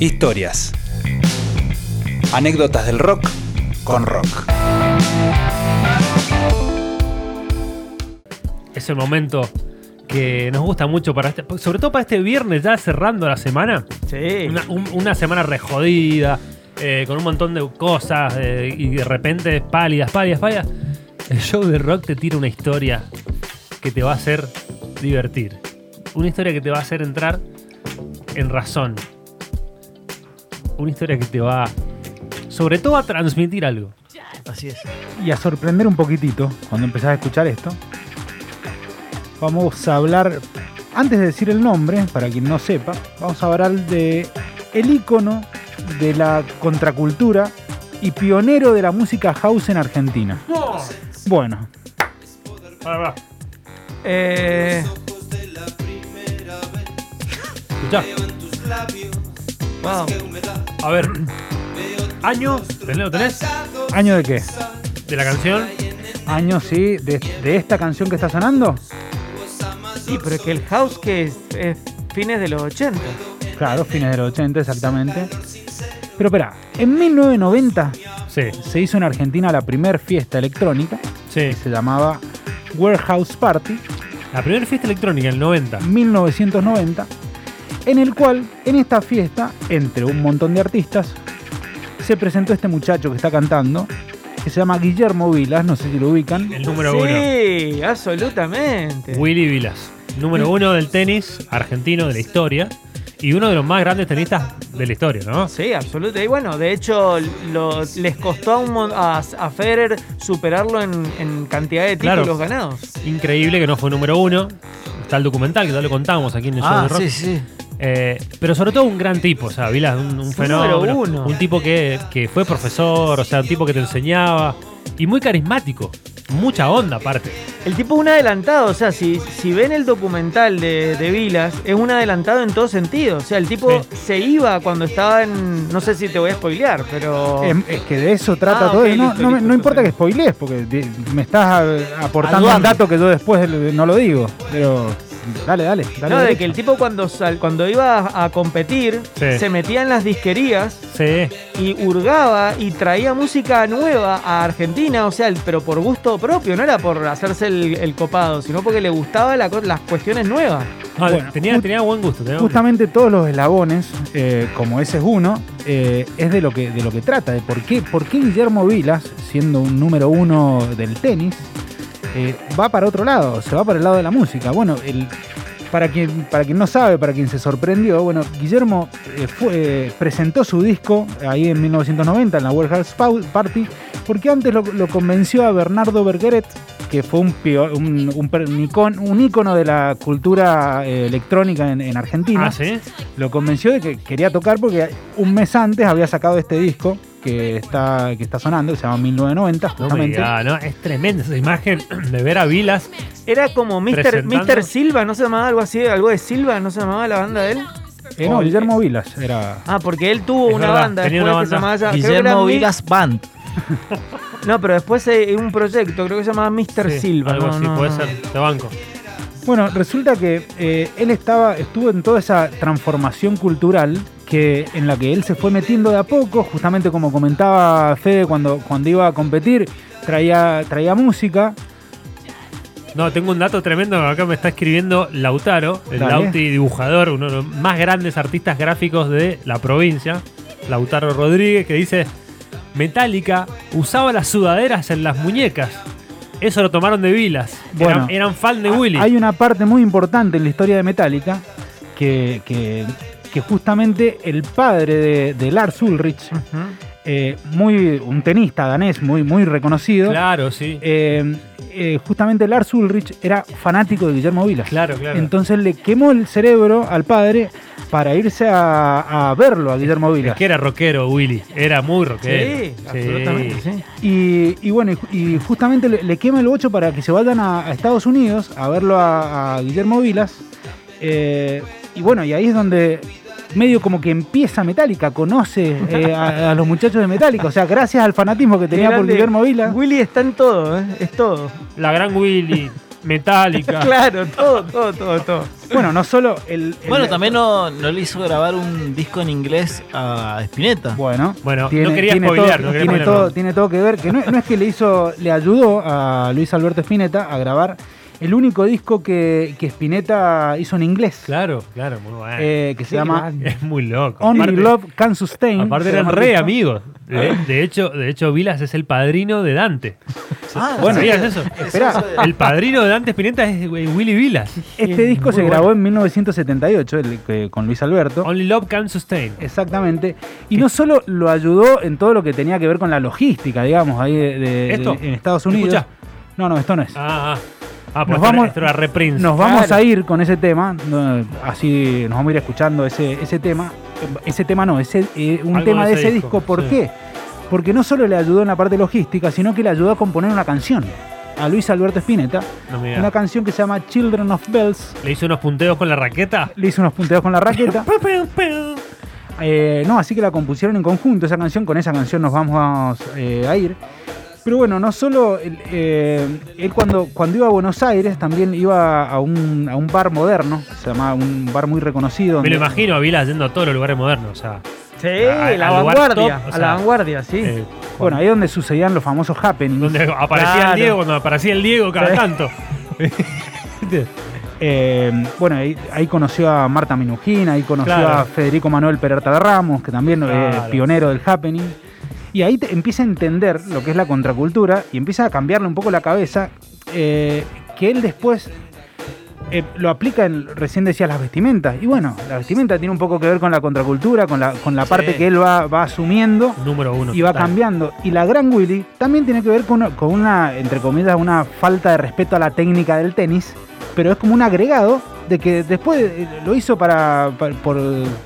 Historias. Anécdotas del rock con rock. Es el momento que nos gusta mucho para este, sobre todo para este viernes ya cerrando la semana. Sí. Una, un- una semana re jodida, eh, con un montón de cosas eh, y de repente pálidas, pálidas, pálidas. El show de rock te tira una historia que te va a hacer divertir. Una historia que te va a hacer entrar en razón. Una historia que te va, sobre todo, a transmitir algo. Así es. y a sorprender un poquitito cuando empezás a escuchar esto. Vamos a hablar, antes de decir el nombre, para quien no sepa, vamos a hablar de el ícono de la contracultura y pionero de la música house en Argentina. Bueno, Pará, pará. Eh, Escuchá. Wow. A ver. Año, ¿tenés- ¿lo tenés? ¿año de qué? De la canción. ¿Año, sí, de, de esta canción que está sonando? Sí, pero es que el house que es, es fines de los 80. Claro, fines de los 80 exactamente. Pero espera, en 1990 Sí, se hizo en Argentina la primer fiesta electrónica, sí. que se llamaba Warehouse Party, La primera fiesta electrónica, el 90. 1990, en el cual, en esta fiesta, entre un montón de artistas, se presentó este muchacho que está cantando, que se llama Guillermo Vilas, no sé si lo ubican. El número uno. sí, absolutamente. Willy Vilas. Número uno del tenis argentino de la historia. Y uno de los más grandes tenistas de la historia, ¿no? Sí, absolutamente. Y bueno, de hecho, lo- les costó a, un mon- a, a Federer superarlo en, en cantidad de Claro. títulos ganados. Increíble que no fue número uno. Está el documental que ya lo contamos aquí en el show de rock. Ah, sí. Eh, pero sobre todo un gran tipo, o sea, Vilas, un, un fenómeno. uno. Un tipo que, que fue profesor, o sea, un tipo que te enseñaba. Y muy carismático. Mucha onda, aparte. El tipo es un adelantado, o sea, si, si ven el documental de, de Vilas, es un adelantado en todo sentido. O sea, el tipo Sí. se iba cuando estaba en. No sé si te voy a spoilear, pero. Es, es que de eso trata Ah, todo. ok, y no, listo, no me- listo, no importa que spoilees, porque me estás aportando un dato que yo después no lo digo. Pero dale, dale. dale no, de derecho. que el tipo cuando sal- cuando iba a, competir, Sí. se metía en las disquerías Sí. y hurgaba y traía música nueva a Argentina, o sea, el- pero por gusto propio, no era por hacerse el, el copado, sino porque le gustaban las cuestiones nuevas. Ah, Bueno, tenía, tenía buen gusto. tenía buen Justamente todos los eslabones, eh, como ese es uno, eh, es de lo que de lo que trata, de por qué, por qué Guillermo Vilas, siendo un número uno del tenis, eh, va para otro lado, se va para el lado de la música. Bueno, el, para quien para quien no sabe, para quien se sorprendió, bueno, Guillermo eh, fue- eh, presentó su disco ahí en 1990 en la World House Party, porque antes lo, lo convenció a Bernardo Bergeret, que fue un, un, un un ícono de la cultura eh, electrónica en, en Argentina Ah, sí. lo convenció de que quería tocar porque un mes antes había sacado este disco que está, que está sonando, que se llama 1990, No me diga, no, es tremenda esa imagen de ver a Vilas. Era como Mr. Mr. Silva, ¿no se llamaba algo así? ¿Algo de Silva? ¿No se llamaba la banda de él? Eh, no, Guillermo Vilas era. Ah, porque él tuvo Es una verdad, banda tenía que se llamaba... ya- creo que era Guillermo Mi- Vilas Band. No, pero después hay un proyecto, creo que se llamaba Mr. Sí, Silva. Algo no, así, no, puede no. ser. Te banco. Bueno, resulta que eh, él estaba, estuvo en toda esa transformación cultural que, en la que él se fue metiendo de a poco, justamente como comentaba Fede cuando, cuando iba a competir, traía, traía música. No, tengo un dato tremendo. Acá me está escribiendo Lautaro, el Dale. Lauti dibujador, uno de los más grandes artistas gráficos de la provincia. Lautaro Rodríguez, que dice: Metallica usaba las sudaderas en las muñecas. Eso lo tomaron de Vilas. Bueno, eran, eran fan de Willy. Hay una parte muy importante en la historia de Metallica que, que, que justamente el padre de, de Lars Ulrich. Eh, muy, un tenista danés muy, muy reconocido, Claro, sí. eh, eh, justamente Lars Ulrich era fanático de Guillermo Vilas. Claro, claro. Entonces le quemó el cerebro al padre para irse a, a verlo a Guillermo es Vilas. que era rockero, Willy. Era muy rockero. Sí, absolutamente, sí. Y, y bueno, y, y justamente le, le quema el bocho para que se vayan a, a Estados Unidos a verlo a, a Guillermo Vilas. Eh, y bueno, y ahí es donde medio como que empieza Metallica, conoce eh, a, a los muchachos de Metallica. O sea, gracias al fanatismo que tenía por. Guillermo Vilas. Willy está en todo, ¿eh? es todo. La gran Willy. Metallica. Claro, todo, todo, todo, todo. Bueno, no solo el. el- Bueno, también no, no le hizo grabar un disco en inglés a Spinetta. Bueno, Bueno, no quería tiene spoilear, todo, no quería tiene, todo, tiene todo que ver, que no, no es que le hizo, le ayudó a Luis Alberto Spinetta a grabar el único disco que, que Spinetta hizo en inglés, Claro, claro, muy bueno. eh, que se llama es muy loco. Only Aparte- Love Can Sustain. Aparte eran re disco. amigos. De, de hecho, de hecho, Vilas es el padrino de Dante. Ah, Bueno, ¿Sabías eso? Espera, El padrino de Dante Spinetta es güey, Willy Vilas. este disco se bueno. grabó en 1978 el- que- con Luis Alberto. Only Love Can Sustain. Exactamente. Y no solo lo ayudó en todo lo que tenía que ver con la logística, digamos, ahí de, de- ¿Esto? de- en Estados Unidos. Escuchá. No, no, esto no es. Ah, ah. Ah, pues Nos vamos- reprints. Nos vamos Claro. a ir con ese tema, así nos vamos a ir escuchando ese, ese tema. Ese tema no, ese, eh, un Algo tema de de ese ese disco, disco. ¿Por sí. qué? Porque no solo le ayudó en la parte logística, sino que le ayudó a componer una canción. A Luis Alberto Spinetta, No, una canción que se llama Children of Bells. Le hizo unos punteos con la raqueta. Le hizo unos punteos con la raqueta. Eh, no, así que la compusieron en conjunto esa canción. Con esa canción nos vamos eh, a ir. Pero bueno, no solo él, eh, él cuando, cuando iba a Buenos Aires también iba a un, a un bar moderno, se llamaba un bar muy reconocido. Me lo imagino a Vilas yendo a todos los lugares modernos. O sea, Sí, A- la vanguardia. top, o a la vanguardia, sí. eh, Bueno, ahí donde sucedían los famosos happenings. donde aparecía Claro. el Diego, cuando aparecía el Diego cada Sí. tanto. Eh, bueno, ahí, ahí conoció a Marta Minujín, ahí conoció Claro. a Federico Manuel Peralta de Ramos, que también es pionero del happening. Y ahí te- empieza a entender lo que es la contracultura y empieza a cambiarle un poco la cabeza, eh, que él después eh, lo aplica en, recién decía, las vestimentas. Y bueno, la vestimenta tiene un poco que ver con la contracultura, con la, con la Sí. parte que él va, va asumiendo Número uno. y va total. cambiando. Y la Gran Willy también tiene que ver con una, con una, entre comillas, una falta de respeto a la técnica del tenis, pero es como un agregado de que después eh, lo hizo para, para- por,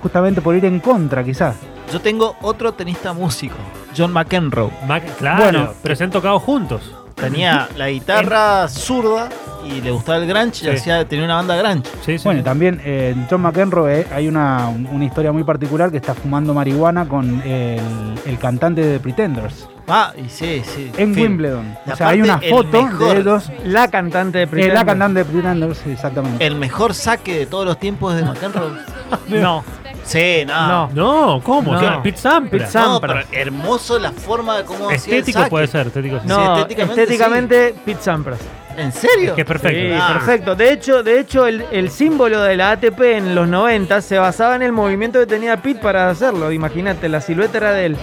justamente por ir en contra, quizás. Yo tengo otro tenista músico, John McEnroe. Mac- claro, Bueno. pero se han tocado juntos. Tenía la guitarra zurda y le gustaba el grunge y Sí. hacía, tenía una banda grunge. Sí, sí. Bueno, y también eh, en John McEnroe eh, hay una, una historia muy particular que está fumando marihuana con el, el cantante de Pretenders Ah, y sí, sí. en. Wimbledon. O sea, hay una foto mejor- de ellos. La cantante de eh, Pretender. la cantante de Pretenders, exactamente. El mejor saque de todos los tiempos de McEnroe. No, sí, no. no. No, ¿cómo? No. Pete Sampras. Pete No, Sampras. pero hermoso la forma de cómo Estético puede ser, estético sí. No, estéticamente estéticamente, Pete Sampras. ¿En serio? Es que es perfecto. Sí, Ah. perfecto. De hecho, de hecho el, el símbolo de la ATP en los 90 se basaba en el movimiento que tenía Pete para hacerlo. Imagínate, la silueta era de él.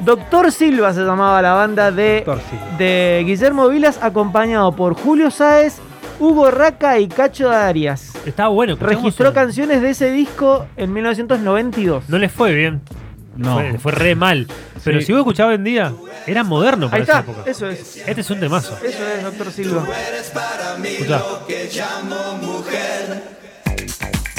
Doctor Silva se llamaba la banda de, de Guillermo Vilas, acompañado por Julio Sáez, Hugo Raca y Cacho Arias. Estaba bueno. Registró canciones de ese disco en 1992. No les fue bien. No. Fue, fue re mal. Pero Sí. si vos escuchabas en día, era moderno para Ahí esa está, época. eso es. Este es un temazo. Eso es, Doctor Silva. Escuchá.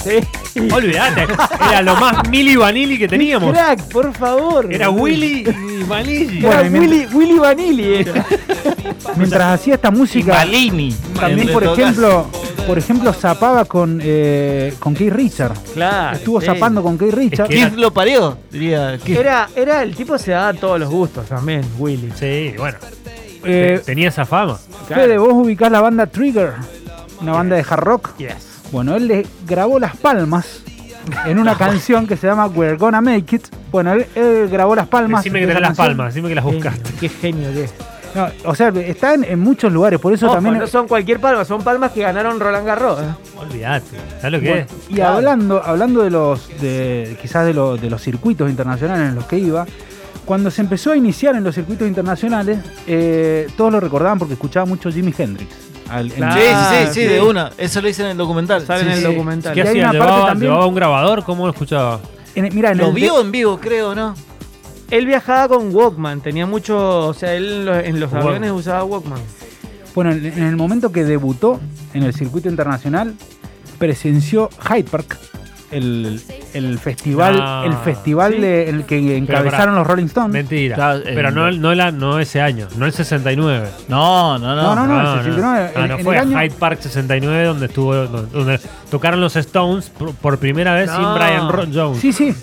Sí. Olvídate. Era lo más Milli Vanilli que teníamos. Crack, por favor. Era Willy y Vanilli. Era Bueno, Willy, Willy Vanilli. era. Mientras hacía esta música, Malini. también, por ejemplo, por ejemplo, zapaba con, eh, con Keith Richard. Claro. Estuvo sí. zapando con Keith Richard. que- ¿Quién lo parió? Diría. ¿quién? Era, era el tipo se daba todos los gustos también, Willy. Sí, bueno. Eh, Tenía esa fama. Fede, vos ubicás la banda Trigger, una banda de hard rock. Yes. Bueno, él le grabó las palmas en una canción que se llama We're Gonna Make It. Bueno, él, él grabó las palmas. Decime de que tenés las palmas, decime que las buscaste. Qué genio que es. No, o sea, está en, muchos lugares, por eso Ojo, también. no son cualquier palma, son palmas que ganaron Roland Garros. Olvídate. ¿Sabes lo que Bueno, es? y hablando, hablando de los, de, quizás de, lo- de los circuitos internacionales en los que iba, cuando se empezó a iniciar en los circuitos internacionales, eh, todos lo recordaban porque escuchaba mucho Jimi Hendrix. Al- Claro. Sí, sí, sí, de una. Eso lo hice en el documental. Sale Sí, en el sí. documental. ¿Qué Y hay hacía? ¿Llevaba, también- llevaba un grabador? ¿Cómo lo escuchaba? en- mirá, en Lo el de- vio en vivo, creo, ¿no? Él viajaba con Walkman, tenía mucho, o sea, él en los, en los Walkman. aviones usaba Walkman. Bueno, en el momento que debutó en el circuito internacional, presenció Hyde Park, el, el festival, No. el festival Sí. de- el que encabezaron pará. los Rolling Stones. Mentira. Claro, Pero no, no, la, no ese año, no el 69. No, no, no. No, no, no, el 69. Ah, en- no en fue el año- Hyde Park 69 donde estuvo donde, donde tocaron los Stones por, por primera vez sin No. Brian Jones. Sí, sí.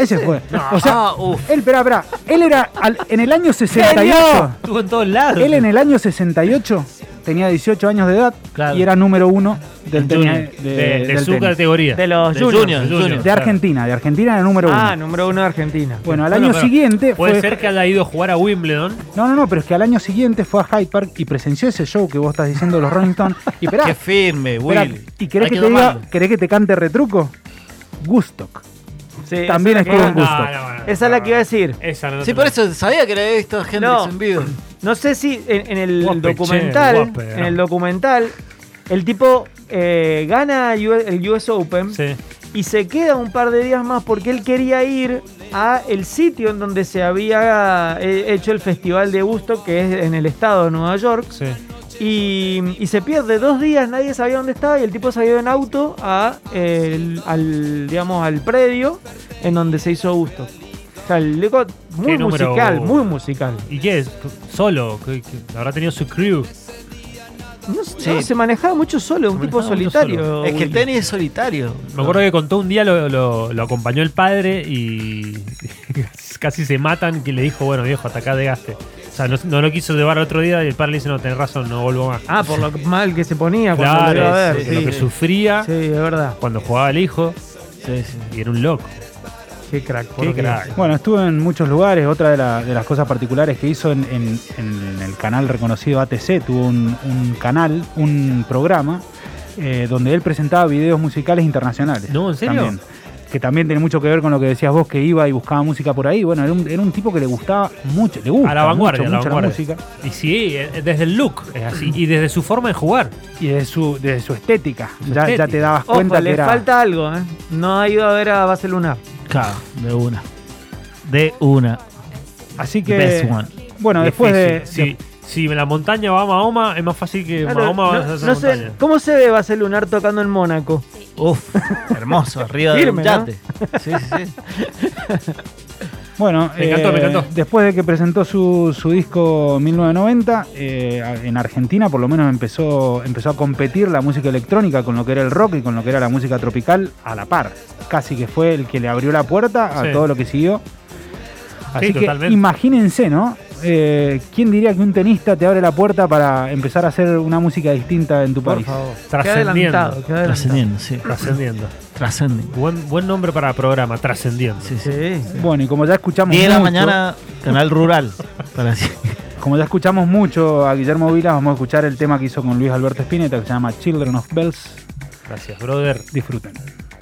Ese fue. O sea, Ah, él, espera, espera. Él era al- en el año 68. Estuvo en todos lados. Él en el año 68 tenía 18 años de edad Claro. y era número uno del tenis. De- de, de del su tenis. categoría. De los De juniors. Junior, Junior. Junior. De Argentina, de Argentina era número Ah, uno. número uno de Argentina. Bueno, al Bueno, año siguiente Puede fue. ser que haya ido a jugar a Wimbledon. No, no, no, pero es que al año siguiente fue a Hyde Park y presenció ese show que vos estás diciendo de los Rolling Stones. Y Qué firme, Will. ¿y querés Hay que, te diga, querés que te cante retruco? Gustock. Sí, También la estuvo en que- Gusto. Esa es la que iba a decir. Esa no Sí, por eso sabía que le había visto a Hendrix No. en vivo. No sé si en, en el Guape, documental, che, guape, en no. el documental, el tipo eh, gana el US Open Sí. y se queda un par de días más porque él quería ir a el sitio en donde se había eh, hecho el festival de Gusto, que es en el estado de Nueva York, Sí. Y, y se pierde dos días, nadie sabía dónde estaba y el tipo ido en auto a, el- al, digamos, al predio en donde se hizo Gusto. O sea, el muy musical, muy musical. ¿Y qué es? ¿Solo? ¿Qué- qué- ¿Habrá tenido su crew? No, sé, Sí. no, se manejaba mucho solo, un Se tipo solitario. solo. Es que el tenis es solitario. Me acuerdo que contó un día, lo, lo- lo acompañó el padre y casi se matan, que le dijo, bueno viejo, hasta acá degaste. O sea, no, no lo quiso llevar al otro día y el padre le dice, no, tenés razón, no vuelvo más. Ah, por lo mal que se ponía cuando lo iba a claro, ver. que lo que sí, sufría es verdad. cuando jugaba el hijo Sí, sí. y era un loco. Qué crack. por Qué crack. Bueno, estuvo en muchos lugares. Otra de, la- de las cosas particulares que hizo en, en- en el canal reconocido ATC, tuvo un, un canal, un programa, eh, donde él presentaba videos musicales internacionales. No, ¿en serio? También. que también tiene mucho que ver con lo que decías vos, que iba y buscaba música por ahí. Bueno, era un, era un tipo que le gustaba mucho, le gusta A la vanguardia, mucho, a la mucho la vanguardia. música. Y sí, eh, desde el look es así. Y desde su forma de jugar. Y desde su, desde su estética. Su ya, te dabas Ojo, cuenta que le era... falta algo, ¿eh? No ha ido a ver a Base Lunar. Claro, de una. De una. Así The que... best one. Bueno, después de... Difícil. Si, la montaña va a Mahoma, es más fácil que Claro, Mahoma no- vaya a esa no sé, montaña. ¿Cómo se ve Base Lunar tocando en Mónaco? Uf, hermoso, arriba de Firme, un ¿no? yate. Sí, sí, sí. Bueno, Me encantó, me encantó. después de que presentó su, su disco 1990, eh, en Argentina por lo menos empezó, empezó a competir la música electrónica con lo que era el rock y con lo que era la música tropical a la par. Casi que fue el que le abrió la puerta a Sí. todo lo que siguió. Así Sí, que totalmente. imagínense, ¿no? Eh, ¿Quién diría que un tenista te abre la puerta para empezar a hacer una música distinta en tu Por país? favor. Trascendiendo. qué. Trascendiendo, sí. Trascendiendo. Trascendiendo. Buen, buen nombre para programa, Trascendiendo. Sí, sí. Sí, sí. Bueno, y como ya escuchamos 10 de la mucho- mañana, canal rural. Para. Como ya escuchamos mucho a Guillermo Vilas, vamos a escuchar el tema que hizo con Luis Alberto Spinetta que se llama Children of Bells. Gracias, brother. Disfruten.